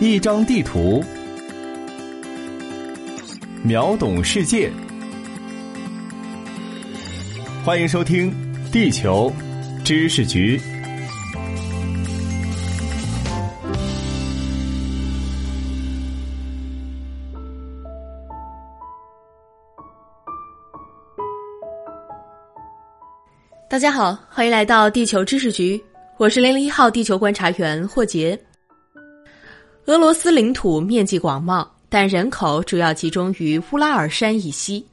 一张地图，秒懂世界。欢迎收听《地球知识局》。大家好，欢迎来到《地球知识局》，我是零零一号地球观察员霍杰。俄罗斯领土面积广袤，但人口主要集中于乌拉尔山以西。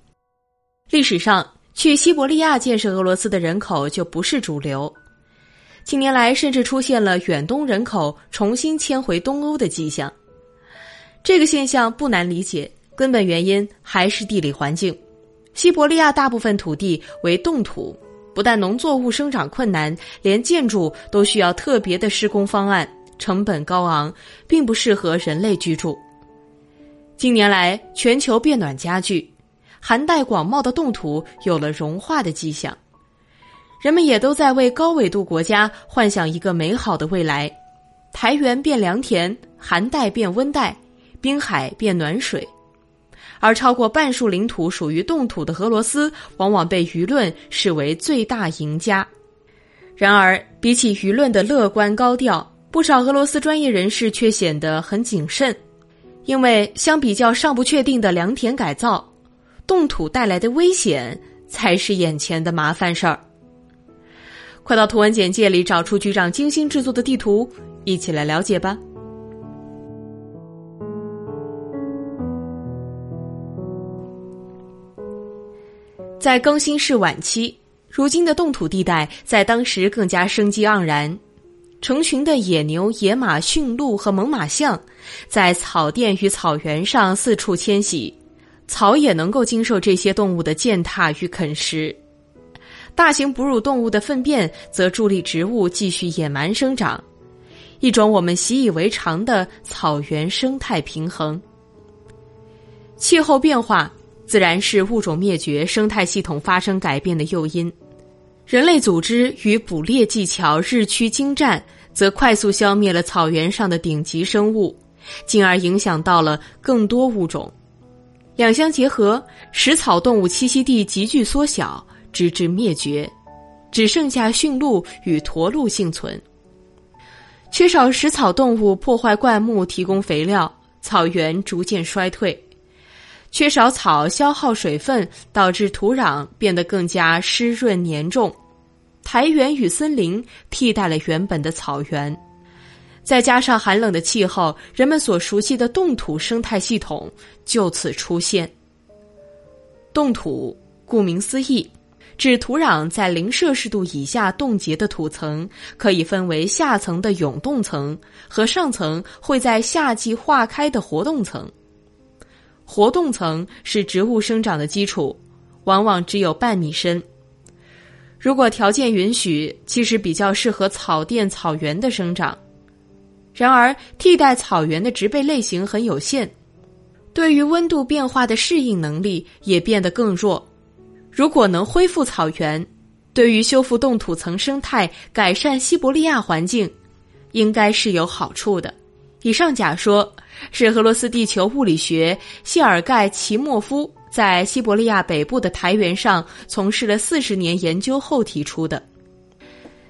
历史上，去西伯利亚建设俄罗斯的人口就不是主流。近年来，甚至出现了远东人口重新迁回东欧的迹象。这个现象不难理解，根本原因还是地理环境。西伯利亚大部分土地为冻土，不但农作物生长困难，连建筑都需要特别的施工方案。成本高昂，并不适合人类居住。近年来，全球变暖加剧，寒带广袤的冻土有了融化的迹象。人们也都在为高纬度国家幻想一个美好的未来：台原变良田，寒带变温带，滨海变暖水。而超过半数领土属于冻土的俄罗斯，往往被舆论视为最大赢家。然而，比起舆论的乐观高调，不少俄罗斯专业人士却显得很谨慎，因为相比较尚不确定的良田改造，冻土带来的危险才是眼前的麻烦事儿。快到图文简介里找出局长精心制作的地图，一起来了解吧。在更新世晚期，如今的冻土地带在当时更加生机盎然。成群的野牛、野马、驯鹿和猛犸象，在草甸与草原上四处迁徙，草也能够经受这些动物的践踏与啃食。大型哺乳动物的粪便则助力植物继续野蛮生长，一种我们习以为常的草原生态平衡。气候变化自然是物种灭绝、生态系统发生改变的诱因。人类组织与捕猎技巧日趋精湛，则快速消灭了草原上的顶级生物，进而影响到了更多物种。两相结合，食草动物栖息地急剧缩小，直至灭绝，只剩下驯鹿与驼鹿幸存。缺少食草动物破坏灌木提供肥料，草原逐渐衰退。缺少草，消耗水分，导致土壤变得更加湿润黏重。苔原与森林替代了原本的草原，再加上寒冷的气候，人们所熟悉的冻土生态系统就此出现。冻土顾名思义，指土壤在零摄氏度以下冻结的土层，可以分为下层的永冻层和上层会在夏季化开的活动层。活动层是植物生长的基础，往往只有半米深。如果条件允许，其实比较适合草甸、草原的生长。然而，替代草原的植被类型很有限，对于温度变化的适应能力也变得更弱。如果能恢复草原，对于修复冻土层生态、改善西伯利亚环境，应该是有好处的。以上假说。是俄罗斯地球物理学谢尔盖·齐莫夫在西伯利亚北部的苔原上从事了四十年研究后提出的。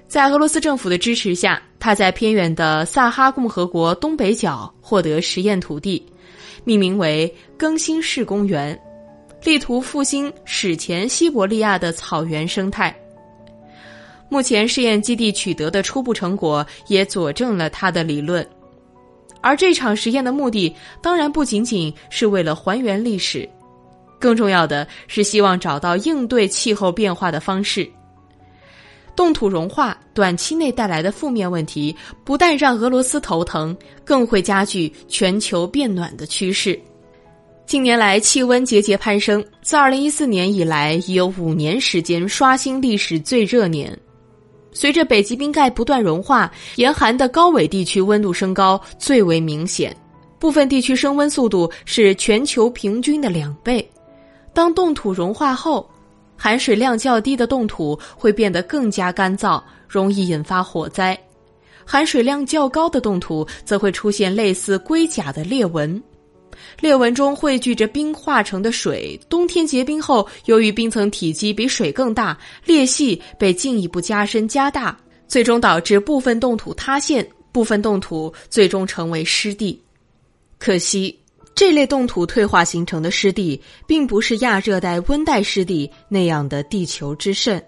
在俄罗斯政府的支持下，他在偏远的萨哈共和国东北角获得实验土地，命名为“更新世公园”，力图复兴史前西伯利亚的草原生态。目前试验基地取得的初步成果也佐证了他的理论。而这场实验的目的，当然不仅仅是为了还原历史，更重要的是希望找到应对气候变化的方式。冻土融化短期内带来的负面问题，不但让俄罗斯头疼，更会加剧全球变暖的趋势。近年来，气温节节攀升，自2014年以来，已有五年时间刷新历史最热年。随着北极冰盖不断融化，严寒的高纬地区温度升高最为明显，部分地区升温速度是全球平均的两倍。当冻土融化后，含水量较低的冻土会变得更加干燥，容易引发火灾。含水量较高的冻土则会出现类似龟甲的裂纹，裂纹中汇聚着冰化成的水。冬天结冰后，由于冰层体积比水更大，裂隙被进一步加深加大，最终导致部分冻土塌陷，部分冻土最终成为湿地。可惜，这类冻土退化形成的湿地，并不是亚热带、温带湿地那样的地球之肾。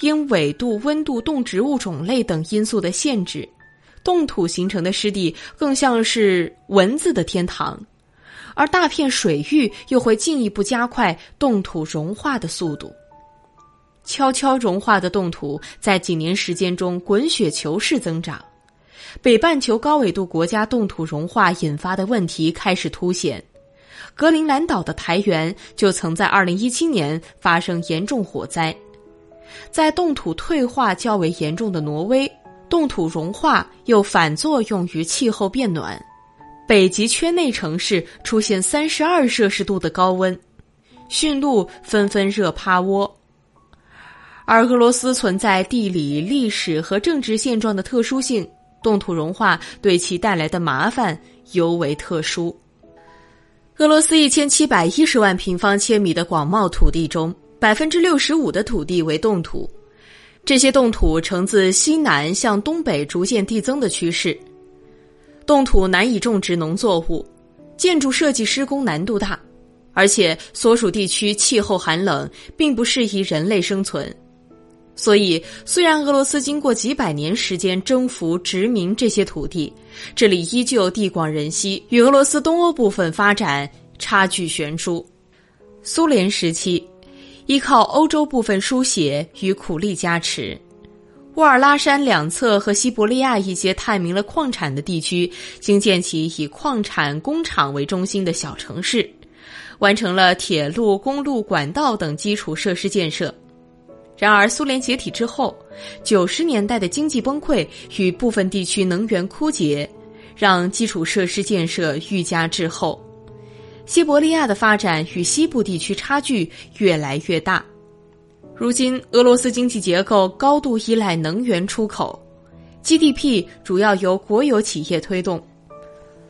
因纬度、温度、动植物种类等因素的限制，冻土形成的湿地更像是蚊子的天堂，而大片水域又会进一步加快冻土融化的速度。悄悄融化的冻土在几年时间中滚雪球式增长，北半球高纬度国家冻土融化引发的问题开始凸显。格陵兰岛的台原就曾在2017年发生严重火灾。在冻土退化较为严重的挪威，冻土融化又反作用于气候变暖，北极圈内城市出现三十二摄氏度的高温，驯鹿纷纷热趴窝。而俄罗斯存在地理、历史和政治现状的特殊性，冻土融化对其带来的麻烦尤为特殊。俄罗斯一千七百一十万平方千米的广袤土地中。百分之六十五的土地为冻土，这些冻土呈自西南向东北逐渐递增的趋势。冻土难以种植农作物，建筑设计施工难度大，而且所属地区气候寒冷，并不适宜人类生存。所以，虽然俄罗斯经过几百年时间征服殖民这些土地，这里依旧地广人稀，与俄罗斯东欧部分发展差距悬殊。苏联时期。依靠欧洲部分输血与苦力加持，乌尔拉山两侧和西伯利亚一些探明了矿产的地区，兴建起以矿产工厂为中心的小城市，完成了铁路、公路、管道等基础设施建设。然而，苏联解体之后，九十年代的经济崩溃与部分地区能源枯竭，让基础设施建设愈加滞后。西伯利亚的发展与西部地区差距越来越大。如今，俄罗斯经济结构高度依赖能源出口，GDP 主要由国有企业推动。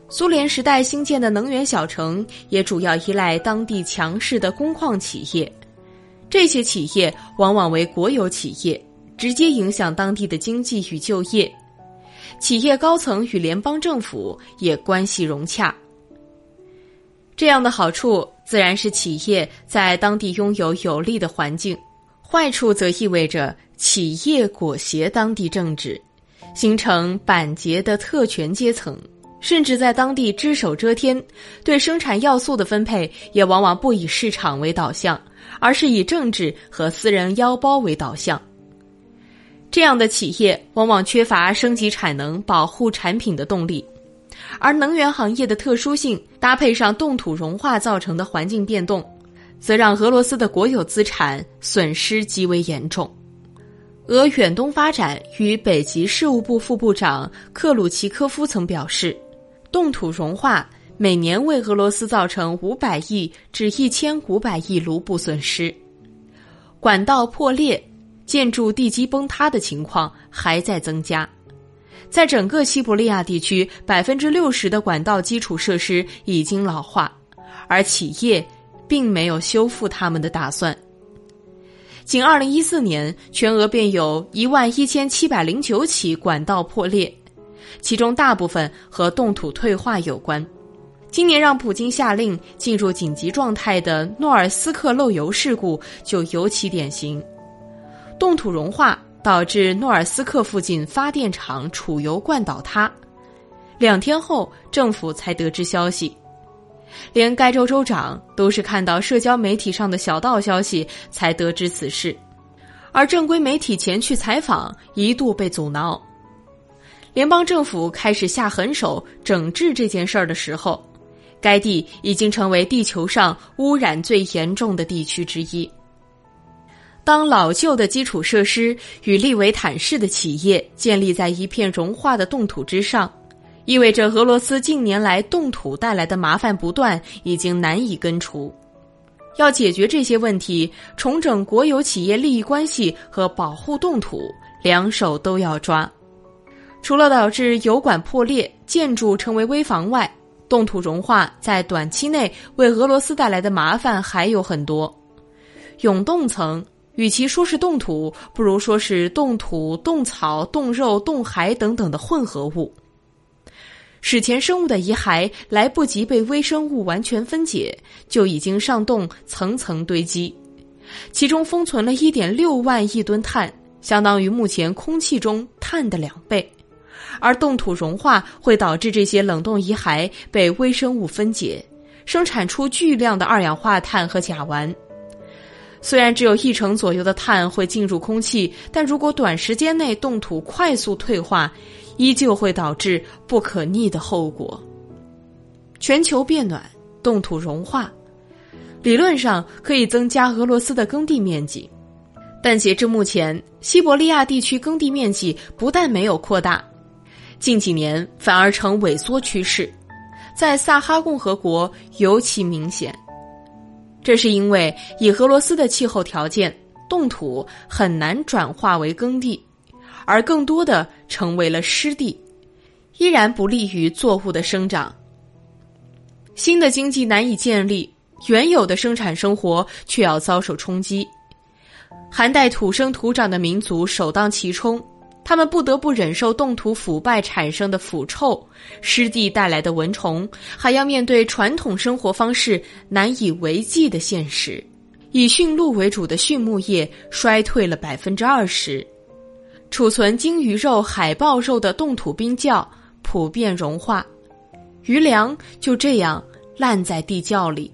苏联时代兴建的能源小城也主要依赖当地强势的工矿企业，这些企业往往为国有企业，直接影响当地的经济与就业。企业高层与联邦政府也关系融洽。这样的好处自然是企业在当地拥有有利的环境，坏处则意味着企业裹挟当地政治，形成板结的特权阶层，甚至在当地只手遮天。对生产要素的分配也往往不以市场为导向，而是以政治和私人腰包为导向。这样的企业往往缺乏升级产能、保护产品的动力。而能源行业的特殊性，搭配上冻土融化造成的环境变动，则让俄罗斯的国有资产损失极为严重。俄远东发展与北极事务部副部长克鲁奇科夫曾表示，冻土融化每年为俄罗斯造成五百亿至一千五百亿卢布损失，管道破裂、建筑地基崩塌的情况还在增加。在整个西伯利亚地区，百分之六十的管道基础设施已经老化，而企业并没有修复他们的打算。仅二零一四年，全俄便有一万一千七百零九起管道破裂，其中大部分和冻土退化有关。今年让普京下令进入紧急状态的诺尔斯克漏油事故就尤其典型，冻土融化。导致诺尔斯克附近发电厂储油罐倒塌，两天后政府才得知消息，连该州州长都是看到社交媒体上的小道消息才得知此事，而正规媒体前去采访一度被阻挠。联邦政府开始下狠手整治这件事儿的时候，该地已经成为地球上污染最严重的地区之一。当老旧的基础设施与利维坦式的企业建立在一片融化的冻土之上，意味着俄罗斯近年来冻土带来的麻烦不断，已经难以根除。要解决这些问题，重整国有企业利益关系和保护冻土，两手都要抓。除了导致油管破裂、建筑成为危房外，冻土融化在短期内为俄罗斯带来的麻烦还有很多。永冻层与其说是冻土，不如说是冻土、冻草、冻肉、冻骸等等的混合物。史前生物的遗骸来不及被微生物完全分解，就已经上冻，层层堆积，其中封存了1.6万亿吨碳，相当于目前空气中碳的两倍。而冻土融化会导致这些冷冻遗骸被微生物分解，生产出巨量的二氧化碳和甲烷。虽然只有一成左右的碳会进入空气，但如果短时间内冻土快速退化，依旧会导致不可逆的后果。全球变暖、冻土融化，理论上可以增加俄罗斯的耕地面积，但截至目前，西伯利亚地区耕地面积不但没有扩大，近几年反而呈萎缩趋势，在萨哈共和国尤其明显。这是因为以俄罗斯的气候条件，冻土很难转化为耕地。而更多的成为了湿地，依然不利于作物的生长。新的经济难以建立，原有的生产生活却要遭受冲击。寒带土生土长的民族首当其冲，他们不得不忍受冻土腐败产生的腐臭、湿地带来的蚊虫，还要面对传统生活方式难以为继的现实。以驯鹿为主的畜牧业衰退了百分之二十。储存鲸鱼肉、海豹肉的冻土冰窖普遍融化，余粮就这样烂在地窖里。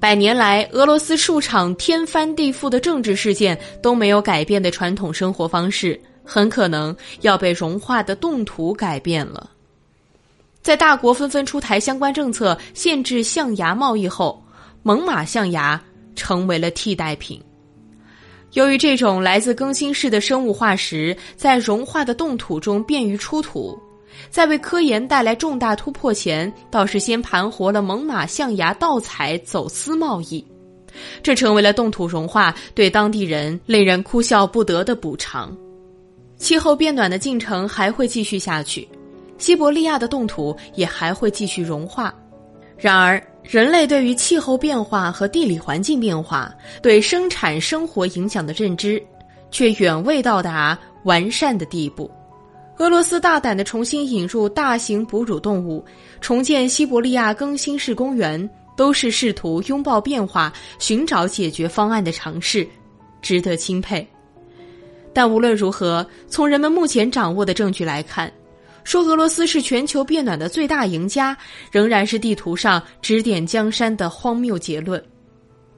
百年来，俄罗斯数场天翻地覆的政治事件都没有改变的传统生活方式，很可能要被融化的冻土改变了。在大国纷纷出台相关政策限制象牙贸易后，猛犸象牙成为了替代品。由于这种来自更新世的生物化石在融化的冻土中便于出土，在为科研带来重大突破前，倒是先盘活了猛犸象牙盗采走私贸易，这成为了冻土融化对当地人令人哭笑不得的补偿。气候变暖的进程还会继续下去，西伯利亚的冻土也还会继续融化。然而，人类对于气候变化和地理环境变化对生产生活影响的认知，却远未到达完善的地步。俄罗斯大胆地重新引入大型哺乳动物，重建西伯利亚更新世公园，都是试图拥抱变化、寻找解决方案的尝试，值得钦佩。但无论如何，从人们目前掌握的证据来看。说俄罗斯是全球变暖的最大赢家，仍然是地图上指点江山的荒谬结论。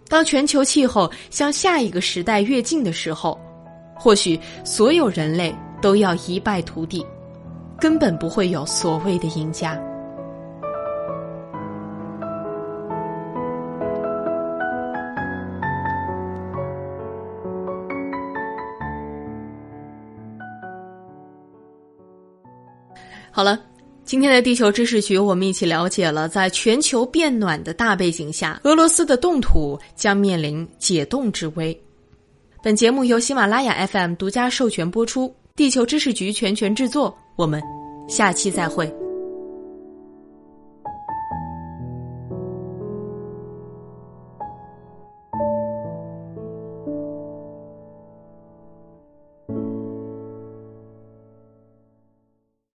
当全球气候向下一个时代跃进的时候，或许所有人类都要一败涂地，根本不会有所谓的赢家。好了，今天的地球知识局，我们一起了解了在全球变暖的大背景下，俄罗斯的冻土将面临解冻之危。本节目由喜马拉雅 FM 独家授权播出，地球知识局全权制作。我们下期再会。